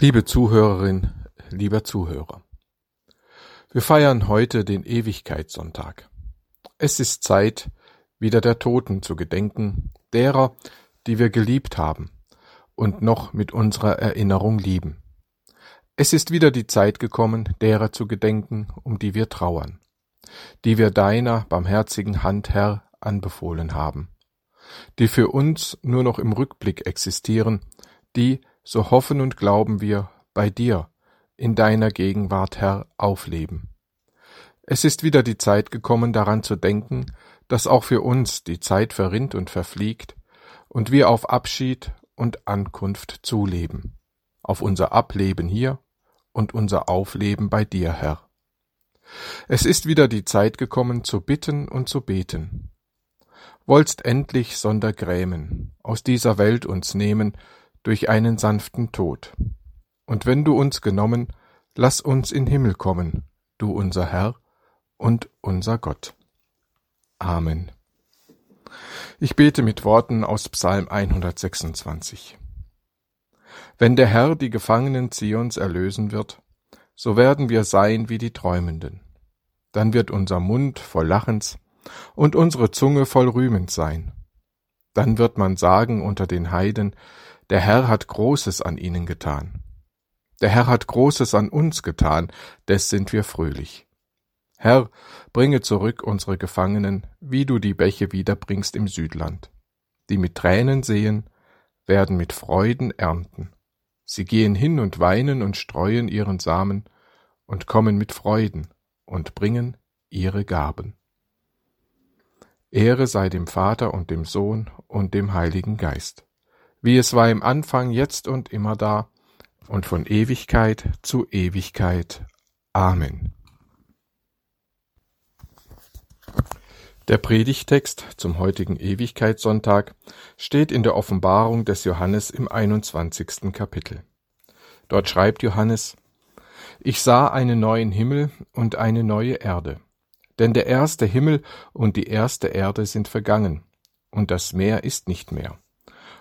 Liebe Zuhörerin, lieber Zuhörer. Wir feiern heute den Ewigkeitssonntag. Es ist Zeit, wieder der Toten zu gedenken, derer, die wir geliebt haben und noch mit unserer Erinnerung lieben. Es ist wieder die Zeit gekommen, derer zu gedenken, um die wir trauern, die wir deiner barmherzigen Hand, Herr, anbefohlen haben, die für uns nur noch im Rückblick existieren, die, so hoffen und glauben wir, bei dir, in deiner Gegenwart, Herr, aufleben. Es ist wieder die Zeit gekommen, daran zu denken, dass auch für uns die Zeit verrinnt und verfliegt und wir auf Abschied und Ankunft zuleben, auf unser Ableben hier und unser Aufleben bei dir, Herr. Es ist wieder die Zeit gekommen, zu bitten und zu beten. Wollst endlich sonder Grämen aus dieser Welt uns nehmen, durch einen sanften Tod. Und wenn du uns genommen, lass uns in Himmel kommen, du unser Herr und unser Gott. Amen. Ich bete mit Worten aus Psalm 126. Wenn der Herr die Gefangenen Zions erlösen wird, so werden wir sein wie die Träumenden. Dann wird unser Mund voll Lachens und unsere Zunge voll Rühmens sein. Dann wird man sagen unter den Heiden, der Herr hat Großes an ihnen getan. Der Herr hat Großes an uns getan, des sind wir fröhlich. Herr, bringe zurück unsere Gefangenen, wie du die Bäche wiederbringst im Südland. Die mit Tränen sehen, werden mit Freuden ernten. Sie gehen hin und weinen und streuen ihren Samen und kommen mit Freuden und bringen ihre Gaben. Ehre sei dem Vater und dem Sohn und dem Heiligen Geist wie es war im Anfang, jetzt und immer da und von Ewigkeit zu Ewigkeit. Amen. Der Predigtext zum heutigen Ewigkeitssonntag steht in der Offenbarung des Johannes im 21. Kapitel. Dort schreibt Johannes, Ich sah einen neuen Himmel und eine neue Erde, denn der erste Himmel und die erste Erde sind vergangen, und das Meer ist nicht mehr.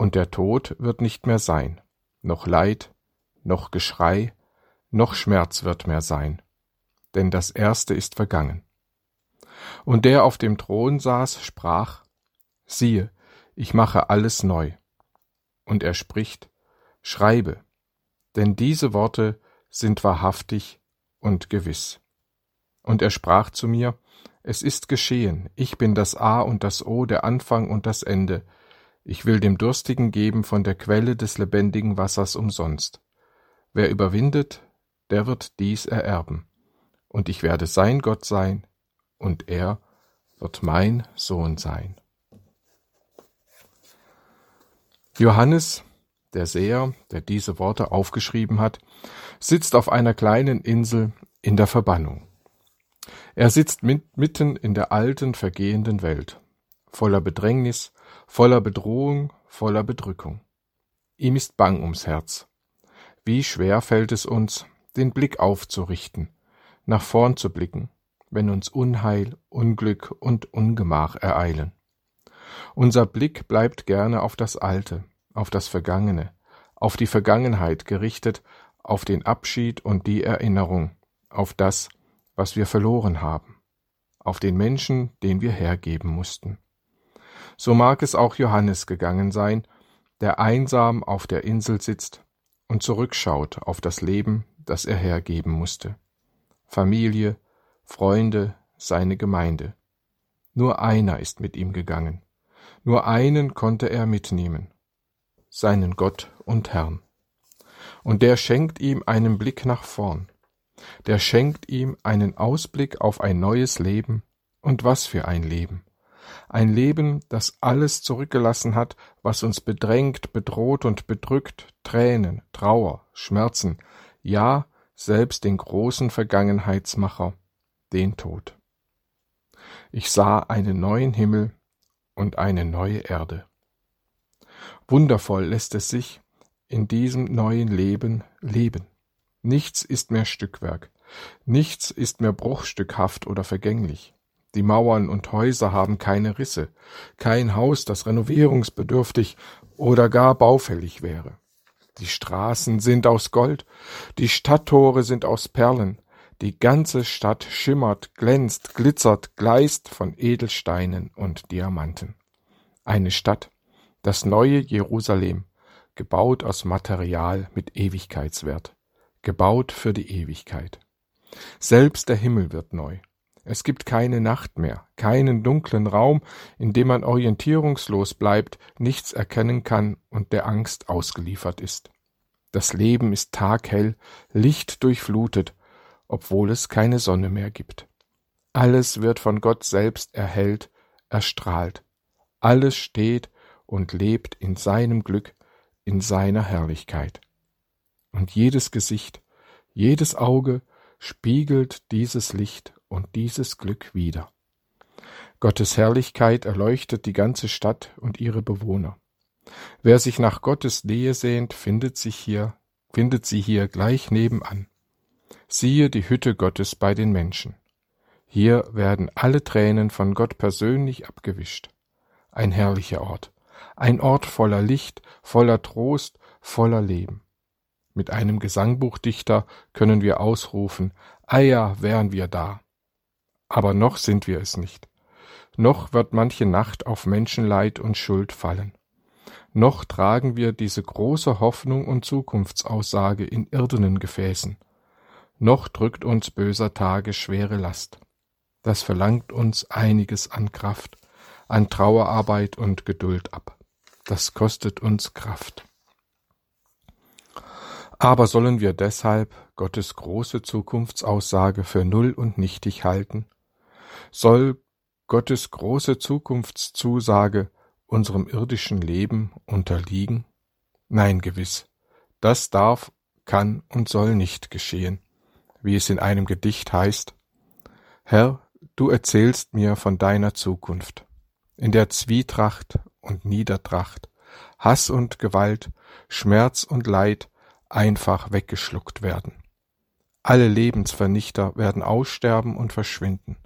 und der Tod wird nicht mehr sein, noch Leid, noch Geschrei, noch Schmerz wird mehr sein, denn das Erste ist vergangen. Und der auf dem Thron saß, sprach, siehe, ich mache alles neu. Und er spricht, schreibe, denn diese Worte sind wahrhaftig und gewiss. Und er sprach zu mir, es ist geschehen, ich bin das A und das O, der Anfang und das Ende, ich will dem Durstigen geben von der Quelle des lebendigen Wassers umsonst. Wer überwindet, der wird dies ererben. Und ich werde sein Gott sein, und er wird mein Sohn sein. Johannes, der Seher, der diese Worte aufgeschrieben hat, sitzt auf einer kleinen Insel in der Verbannung. Er sitzt mitten in der alten, vergehenden Welt, voller Bedrängnis, voller Bedrohung, voller Bedrückung. Ihm ist bang ums Herz. Wie schwer fällt es uns, den Blick aufzurichten, nach vorn zu blicken, wenn uns Unheil, Unglück und Ungemach ereilen. Unser Blick bleibt gerne auf das Alte, auf das Vergangene, auf die Vergangenheit gerichtet, auf den Abschied und die Erinnerung, auf das, was wir verloren haben, auf den Menschen, den wir hergeben mussten. So mag es auch Johannes gegangen sein, der einsam auf der Insel sitzt und zurückschaut auf das Leben, das er hergeben musste. Familie, Freunde, seine Gemeinde. Nur einer ist mit ihm gegangen. Nur einen konnte er mitnehmen. Seinen Gott und Herrn. Und der schenkt ihm einen Blick nach vorn. Der schenkt ihm einen Ausblick auf ein neues Leben. Und was für ein Leben ein Leben, das alles zurückgelassen hat, was uns bedrängt, bedroht und bedrückt, Tränen, Trauer, Schmerzen, ja, selbst den großen Vergangenheitsmacher, den Tod. Ich sah einen neuen Himmel und eine neue Erde. Wundervoll lässt es sich in diesem neuen Leben leben. Nichts ist mehr Stückwerk, nichts ist mehr bruchstückhaft oder vergänglich. Die Mauern und Häuser haben keine Risse, kein Haus, das renovierungsbedürftig oder gar baufällig wäre. Die Straßen sind aus Gold, die Stadttore sind aus Perlen, die ganze Stadt schimmert, glänzt, glitzert, gleist von Edelsteinen und Diamanten. Eine Stadt, das neue Jerusalem, gebaut aus Material mit Ewigkeitswert, gebaut für die Ewigkeit. Selbst der Himmel wird neu. Es gibt keine Nacht mehr, keinen dunklen Raum, in dem man orientierungslos bleibt, nichts erkennen kann und der Angst ausgeliefert ist. Das Leben ist taghell, Licht durchflutet, obwohl es keine Sonne mehr gibt. Alles wird von Gott selbst erhellt, erstrahlt. Alles steht und lebt in seinem Glück, in seiner Herrlichkeit. Und jedes Gesicht, jedes Auge spiegelt dieses Licht und dieses Glück wider. Gottes Herrlichkeit erleuchtet die ganze Stadt und ihre Bewohner. Wer sich nach Gottes Nähe sehnt, findet sich hier, findet sie hier gleich nebenan. Siehe die Hütte Gottes bei den Menschen. Hier werden alle Tränen von Gott persönlich abgewischt. Ein herrlicher Ort, ein Ort voller Licht, voller Trost, voller Leben. Mit einem Gesangbuchdichter können wir ausrufen, Eier wären wir da. Aber noch sind wir es nicht. Noch wird manche Nacht auf Menschenleid und Schuld fallen. Noch tragen wir diese große Hoffnung und Zukunftsaussage in irdenen Gefäßen. Noch drückt uns böser Tage schwere Last. Das verlangt uns einiges an Kraft, an Trauerarbeit und Geduld ab. Das kostet uns Kraft. Aber sollen wir deshalb Gottes große Zukunftsaussage für null und nichtig halten? Soll Gottes große Zukunftszusage unserem irdischen Leben unterliegen? Nein, gewiss. Das darf, kann und soll nicht geschehen, wie es in einem Gedicht heißt. Herr, du erzählst mir von deiner Zukunft, in der Zwietracht und Niedertracht, Hass und Gewalt, Schmerz und Leid einfach weggeschluckt werden. Alle Lebensvernichter werden aussterben und verschwinden.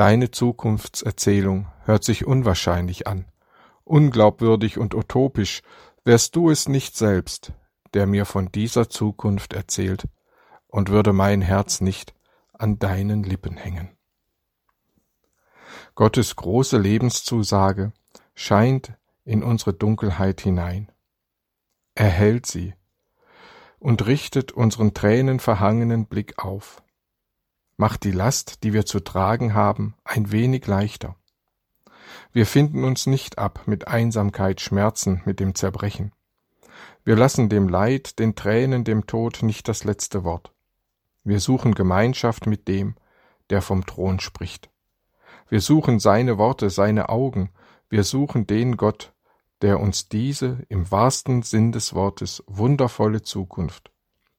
Deine Zukunftserzählung hört sich unwahrscheinlich an, unglaubwürdig und utopisch, wärst du es nicht selbst, der mir von dieser Zukunft erzählt, und würde mein Herz nicht an deinen Lippen hängen. Gottes große Lebenszusage scheint in unsere Dunkelheit hinein. Er hält sie und richtet unseren tränenverhangenen Blick auf macht die Last, die wir zu tragen haben, ein wenig leichter. Wir finden uns nicht ab mit Einsamkeit, Schmerzen, mit dem Zerbrechen. Wir lassen dem Leid, den Tränen, dem Tod nicht das letzte Wort. Wir suchen Gemeinschaft mit dem, der vom Thron spricht. Wir suchen seine Worte, seine Augen, wir suchen den Gott, der uns diese im wahrsten Sinn des Wortes wundervolle Zukunft,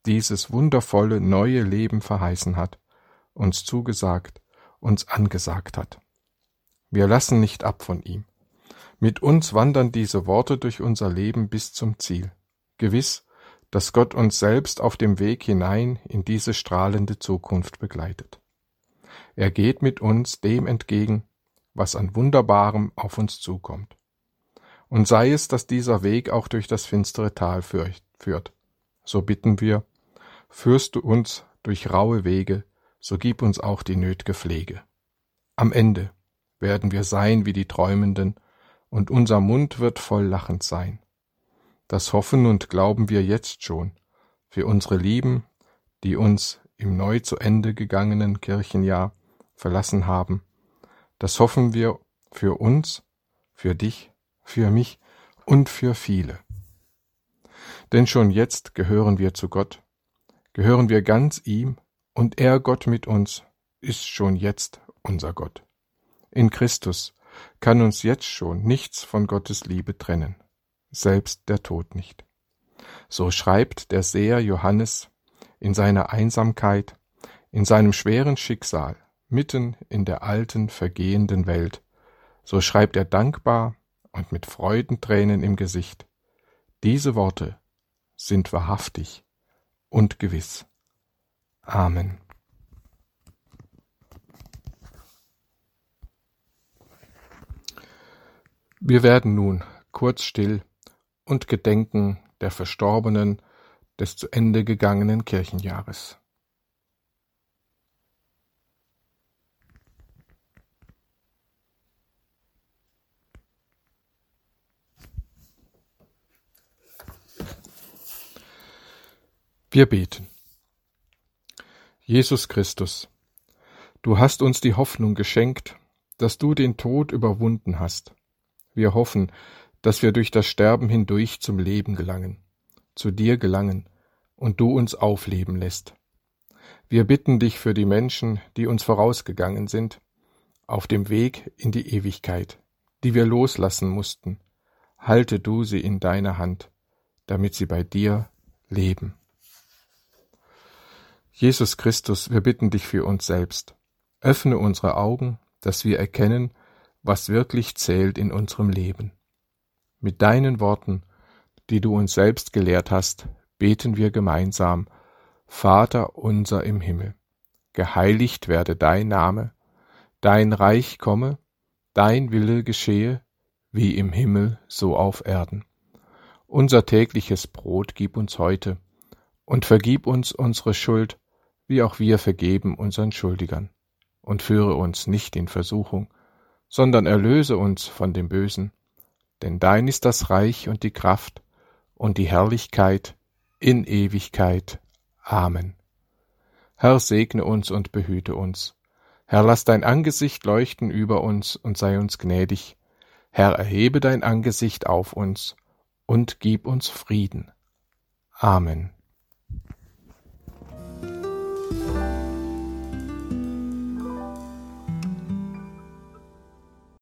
dieses wundervolle neue Leben verheißen hat uns zugesagt, uns angesagt hat. Wir lassen nicht ab von ihm. Mit uns wandern diese Worte durch unser Leben bis zum Ziel. Gewiss, dass Gott uns selbst auf dem Weg hinein in diese strahlende Zukunft begleitet. Er geht mit uns dem entgegen, was an Wunderbarem auf uns zukommt. Und sei es, dass dieser Weg auch durch das finstere Tal führt, so bitten wir, führst du uns durch raue Wege so gib uns auch die nötge Pflege. Am Ende werden wir sein wie die Träumenden, und unser Mund wird voll lachend sein. Das hoffen und glauben wir jetzt schon für unsere Lieben, die uns im neu zu Ende gegangenen Kirchenjahr verlassen haben. Das hoffen wir für uns, für dich, für mich und für viele. Denn schon jetzt gehören wir zu Gott, gehören wir ganz ihm und er, Gott mit uns, ist schon jetzt unser Gott. In Christus kann uns jetzt schon nichts von Gottes Liebe trennen, selbst der Tod nicht. So schreibt der Seher Johannes in seiner Einsamkeit, in seinem schweren Schicksal, mitten in der alten, vergehenden Welt, so schreibt er dankbar und mit Freudentränen im Gesicht. Diese Worte sind wahrhaftig und gewiss. Amen. Wir werden nun kurz still und gedenken der Verstorbenen des zu Ende gegangenen Kirchenjahres. Wir beten. Jesus Christus, du hast uns die Hoffnung geschenkt, dass du den Tod überwunden hast. Wir hoffen, dass wir durch das Sterben hindurch zum Leben gelangen, zu dir gelangen und du uns aufleben lässt. Wir bitten dich für die Menschen, die uns vorausgegangen sind, auf dem Weg in die Ewigkeit, die wir loslassen mussten. Halte du sie in deiner Hand, damit sie bei dir leben. Jesus Christus, wir bitten dich für uns selbst. Öffne unsere Augen, dass wir erkennen, was wirklich zählt in unserem Leben. Mit deinen Worten, die du uns selbst gelehrt hast, beten wir gemeinsam, Vater unser im Himmel, geheiligt werde dein Name, dein Reich komme, dein Wille geschehe, wie im Himmel so auf Erden. Unser tägliches Brot gib uns heute, und vergib uns unsere Schuld, wie auch wir vergeben unseren Schuldigern. Und führe uns nicht in Versuchung, sondern erlöse uns von dem Bösen. Denn dein ist das Reich und die Kraft und die Herrlichkeit in Ewigkeit. Amen. Herr, segne uns und behüte uns. Herr, lass dein Angesicht leuchten über uns und sei uns gnädig. Herr, erhebe dein Angesicht auf uns und gib uns Frieden. Amen.